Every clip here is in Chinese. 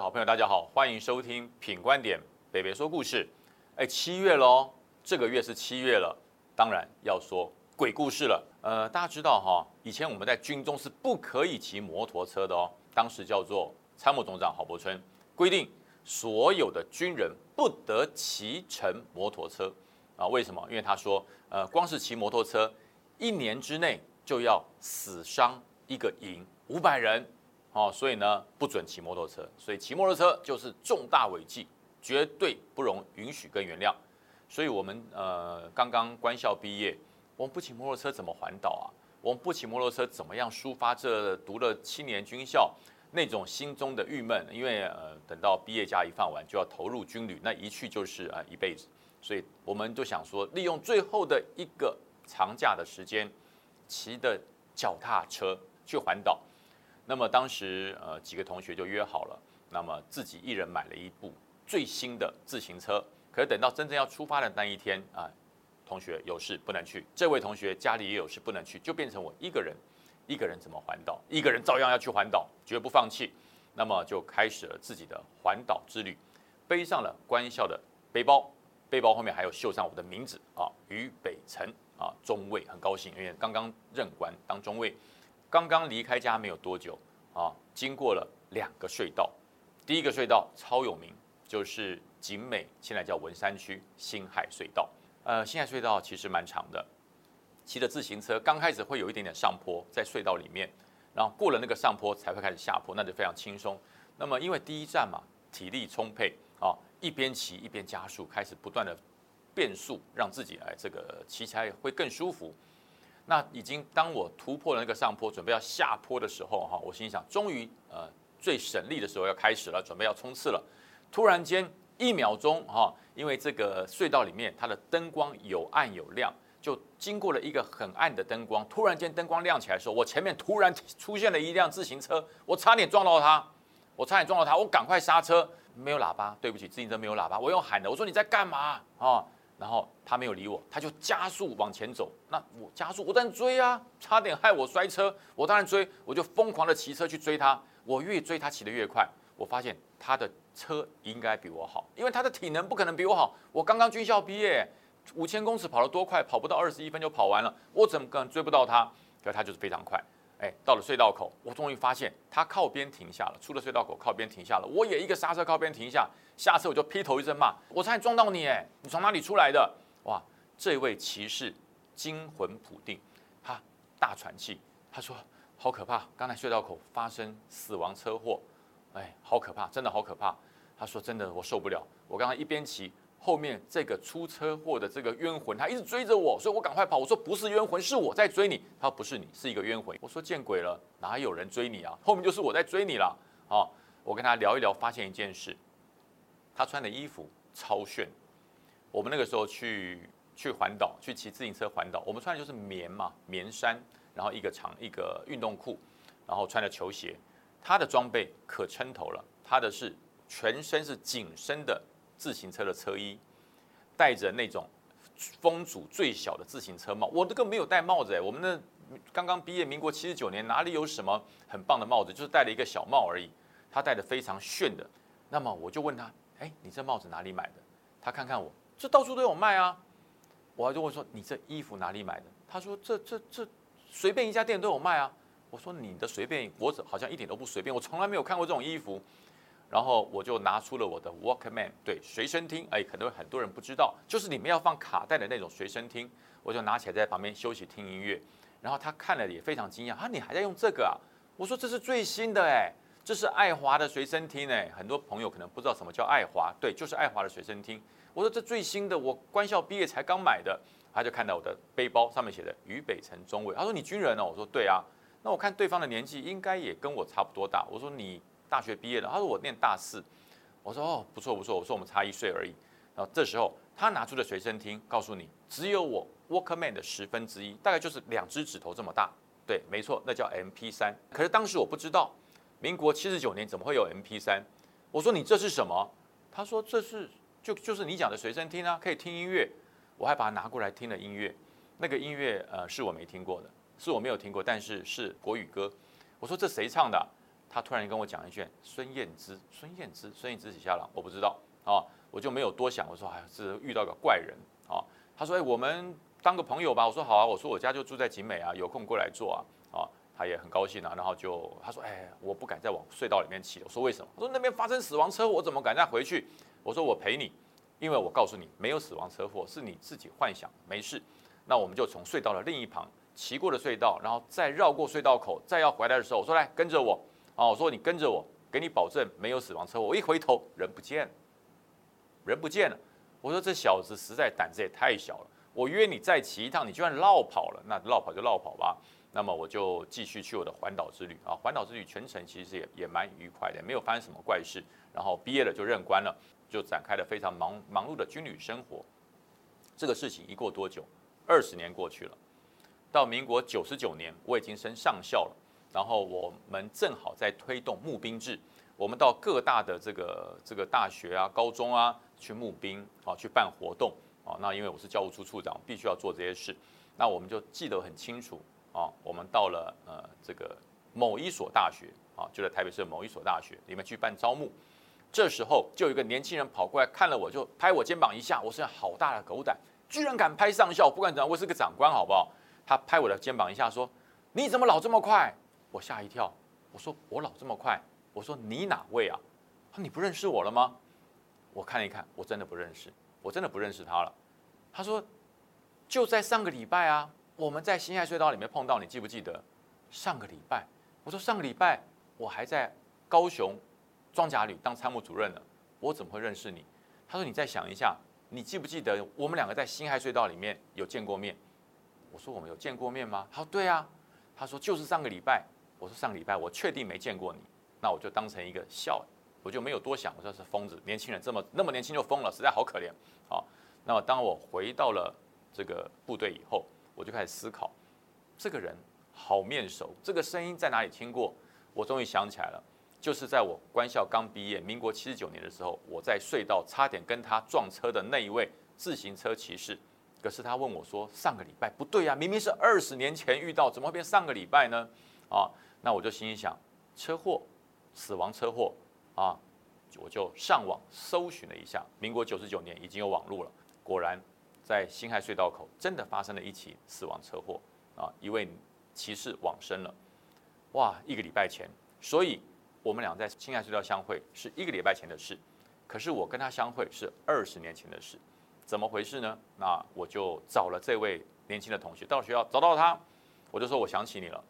好朋友，大家好，欢迎收听品观点北北说故事。哎，七月喽，这个月是七月了，当然要说鬼故事了。呃，大家知道哈，以前我们在军中是不可以骑摩托车的哦。当时叫做参谋总长郝柏村规定，所有的军人不得骑乘摩托车啊。为什么？因为他说，呃，光是骑摩托车，一年之内就要死伤一个营五百人。哦，所以呢，不准骑摩托车。所以骑摩托车就是重大违纪，绝对不容允许跟原谅。所以我们呃刚刚官校毕业，我们不骑摩托车怎么环岛啊？我们不骑摩托车怎么样抒发这读了七年军校那种心中的郁闷？因为呃等到毕业假一放完就要投入军旅，那一去就是啊一辈子。所以我们就想说，利用最后的一个长假的时间，骑的脚踏车去环岛。那么当时呃几个同学就约好了，那么自己一人买了一部最新的自行车。可是等到真正要出发的那一天啊，同学有事不能去，这位同学家里也有事不能去，就变成我一个人，一个人怎么环岛？一个人照样要去环岛，绝不放弃。那么就开始了自己的环岛之旅，背上了官校的背包，背包后面还有绣上我的名字啊，于北辰啊，中尉，很高兴，因为刚刚任官当中尉。刚刚离开家没有多久啊，经过了两个隧道。第一个隧道超有名，就是景美，现在叫文山区新海隧道。呃，新海隧道其实蛮长的，骑着自行车刚开始会有一点点上坡，在隧道里面，然后过了那个上坡才会开始下坡，那就非常轻松。那么因为第一站嘛，体力充沛啊，一边骑一边加速，开始不断的变速，让自己哎这个骑起来会更舒服。那已经当我突破了那个上坡，准备要下坡的时候，哈，我心想，终于呃最省力的时候要开始了，准备要冲刺了。突然间一秒钟，哈，因为这个隧道里面它的灯光有暗有亮，就经过了一个很暗的灯光，突然间灯光亮起来的时候，我前面突然出现了一辆自行车，我差点撞到它，我差点撞到它，我赶快刹车，没有喇叭，对不起，自行车没有喇叭，我用喊的，我说你在干嘛啊？然后他没有理我，他就加速往前走。那我加速，我当然追啊，差点害我摔车。我当然追，我就疯狂的骑车去追他。我越追他骑得越快。我发现他的车应该比我好，因为他的体能不可能比我好。我刚刚军校毕业，五千公尺跑了多快？跑不到二十一分就跑完了。我怎么可能追不到他？可他就是非常快。哎，到了隧道口，我终于发现他靠边停下了。出了隧道口，靠边停下了。我也一个刹车，靠边停下。下车我就劈头一声骂：“我差点撞到你！哎，你从哪里出来的？”哇，这位骑士惊魂甫定，他大喘气，他说：“好可怕！刚才隧道口发生死亡车祸，哎，好可怕，真的好可怕。”他说：“真的，我受不了。我刚刚一边骑。”后面这个出车祸的这个冤魂，他一直追着我，所以我赶快跑。我说不是冤魂，是我在追你。他说不是你，是一个冤魂。我说见鬼了，哪有人追你啊？后面就是我在追你了。好，我跟他聊一聊，发现一件事，他穿的衣服超炫。我们那个时候去去环岛，去骑自行车环岛，我们穿的就是棉嘛，棉衫，然后一个长一个运动裤，然后穿的球鞋。他的装备可称头了，他的是全身是紧身的。自行车的车衣，戴着那种风阻最小的自行车帽，我这个没有戴帽子哎，我们那刚刚毕业，民国七十九年，哪里有什么很棒的帽子，就是戴了一个小帽而已。他戴的非常炫的，那么我就问他，哎，你这帽子哪里买的？他看看我，这到处都有卖啊。我就问说，你这衣服哪里买的？他说，这这这随便一家店都有卖啊。我说，你的随便，我好像一点都不随便，我从来没有看过这种衣服。然后我就拿出了我的 Walkman，对，随身听，哎，可能很多人不知道，就是里面要放卡带的那种随身听，我就拿起来在旁边休息听音乐。然后他看了也非常惊讶，啊，你还在用这个啊？我说这是最新的，哎，这是爱华的随身听，哎，很多朋友可能不知道什么叫爱华，对，就是爱华的随身听。我说这最新的，我官校毕业才刚买的。他就看到我的背包上面写的渝北辰中尉，他说你军人哦？我说对啊。那我看对方的年纪应该也跟我差不多大，我说你。大学毕业了，他说我念大四，我说哦不错不错，我说我们差一岁而已。然后这时候他拿出了随身听，告诉你只有我 Walkman 的十分之一，大概就是两只指头这么大。对，没错，那叫 MP 三。可是当时我不知道，民国七十九年怎么会有 MP 三？我说你这是什么？他说这是就就是你讲的随身听啊，可以听音乐。我还把它拿过来听了音乐，那个音乐呃是我没听过的，是我没有听过，但是是国语歌。我说这谁唱的？他突然跟我讲一句孙燕姿，孙燕姿，孙燕姿几下了？我不知道啊，我就没有多想。我说哎，是遇到个怪人啊。他说哎，我们当个朋友吧。我说好啊，我说我家就住在景美啊，有空过来坐啊。啊，他也很高兴啊。然后就他说哎，我不敢再往隧道里面骑。我说为什么？我说那边发生死亡车祸，我怎么敢再回去？我说我陪你，因为我告诉你没有死亡车祸，是你自己幻想，没事。那我们就从隧道的另一旁骑过了隧道，然后再绕过隧道口，再要回来的时候，我说来跟着我。啊，我说你跟着我，给你保证没有死亡车祸。我一回头，人不见了，人不见了。我说这小子实在胆子也太小了。我约你再骑一趟，你居然绕跑了。那绕跑就绕跑吧。那么我就继续去我的环岛之旅啊。环岛之旅全程其实也也蛮愉快的，没有发生什么怪事。然后毕业了就任官了，就展开了非常忙忙碌的军旅生活。这个事情一过多久？二十年过去了，到民国九十九年，我已经升上校了。然后我们正好在推动募兵制，我们到各大的这个这个大学啊、高中啊去募兵啊，去办活动啊。那因为我是教务处处长，必须要做这些事。那我们就记得很清楚啊。我们到了呃这个某一所大学啊，就在台北市某一所大学里面去办招募。这时候就有一个年轻人跑过来看了我，就拍我肩膀一下。我是好大的狗胆，居然敢拍上校！不管怎样，我是个长官，好不好？他拍我的肩膀一下，说：“你怎么老这么快？”我吓一跳，我说我老这么快，我说你哪位啊？他说你不认识我了吗？我看一看，我真的不认识，我真的不认识他了。他说就在上个礼拜啊，我们在新海隧道里面碰到，你记不记得？上个礼拜，我说上个礼拜我还在高雄装甲旅当参谋主任呢，我怎么会认识你？他说你再想一下，你记不记得我们两个在新海隧道里面有见过面？我说我们有见过面吗？他说对啊。他说就是上个礼拜。我说上礼拜我确定没见过你，那我就当成一个笑，我就没有多想。我说是疯子，年轻人这么那么年轻就疯了，实在好可怜。好，那么当我回到了这个部队以后，我就开始思考，这个人好面熟，这个声音在哪里听过？我终于想起来了，就是在我官校刚毕业，民国七十九年的时候，我在隧道差点跟他撞车的那一位自行车骑士。可是他问我说：“上个礼拜不对呀，明明是二十年前遇到，怎么会变上个礼拜呢？”啊。那我就心里想，车祸，死亡车祸啊，我就上网搜寻了一下，民国九十九年已经有网路了，果然在辛亥隧道口真的发生了一起死亡车祸啊，一位骑士往生了，哇，一个礼拜前，所以我们俩在辛亥隧道相会是一个礼拜前的事，可是我跟他相会是二十年前的事，怎么回事呢？那我就找了这位年轻的同学到学校找到他，我就说我想起你了。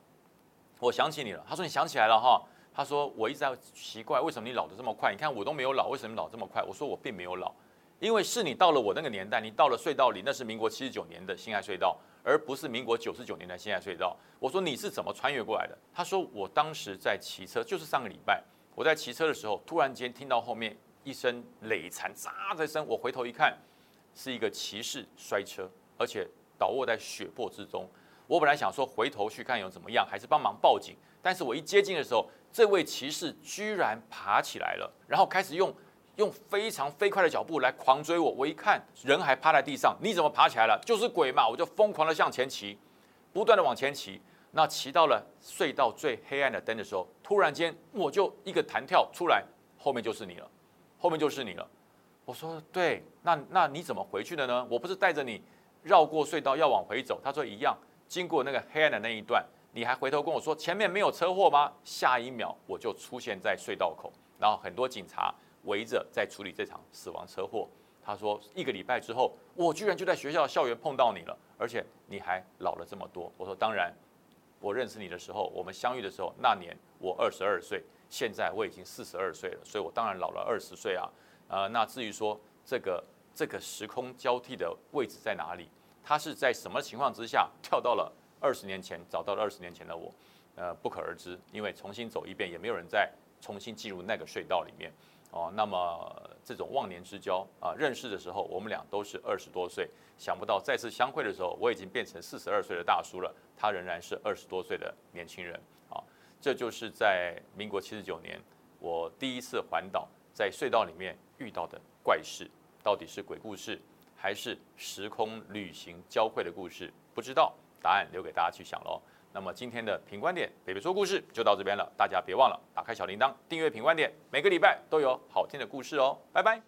我想起你了，他说你想起来了哈，他说我一直在奇怪为什么你老得这么快，你看我都没有老，为什么老这么快？我说我并没有老，因为是你到了我那个年代，你到了隧道里，那是民国七十九年的新爱隧道，而不是民国九十九年的新爱隧道。我说你是怎么穿越过来的？他说我当时在骑车，就是上个礼拜我在骑车的时候，突然间听到后面一声累残喳的声，我回头一看，是一个骑士摔车，而且倒卧在血泊之中。我本来想说回头去看有怎么样，还是帮忙报警。但是我一接近的时候，这位骑士居然爬起来了，然后开始用用非常飞快的脚步来狂追我。我一看人还趴在地上，你怎么爬起来了？就是鬼嘛！我就疯狂的向前骑，不断的往前骑。那骑到了隧道最黑暗的灯的时候，突然间我就一个弹跳出来，后面就是你了，后面就是你了。我说对，那那你怎么回去的呢？我不是带着你绕过隧道要往回走？他说一样。经过那个黑暗的那一段，你还回头跟我说前面没有车祸吗？下一秒我就出现在隧道口，然后很多警察围着在处理这场死亡车祸。他说一个礼拜之后，我居然就在学校校园碰到你了，而且你还老了这么多。我说当然，我认识你的时候，我们相遇的时候，那年我二十二岁，现在我已经四十二岁了，所以我当然老了二十岁啊。呃，那至于说这个这个时空交替的位置在哪里？他是在什么情况之下跳到了二十年前，找到了二十年前的我，呃，不可而知。因为重新走一遍，也没有人再重新进入那个隧道里面。哦，那么这种忘年之交啊，认识的时候我们俩都是二十多岁，想不到再次相会的时候，我已经变成四十二岁的大叔了，他仍然是二十多岁的年轻人。啊，这就是在民国七十九年，我第一次环岛在隧道里面遇到的怪事，到底是鬼故事？还是时空旅行交汇的故事，不知道答案留给大家去想喽。那么今天的品观点北北说故事就到这边了，大家别忘了打开小铃铛，订阅品观点，每个礼拜都有好听的故事哦，拜拜。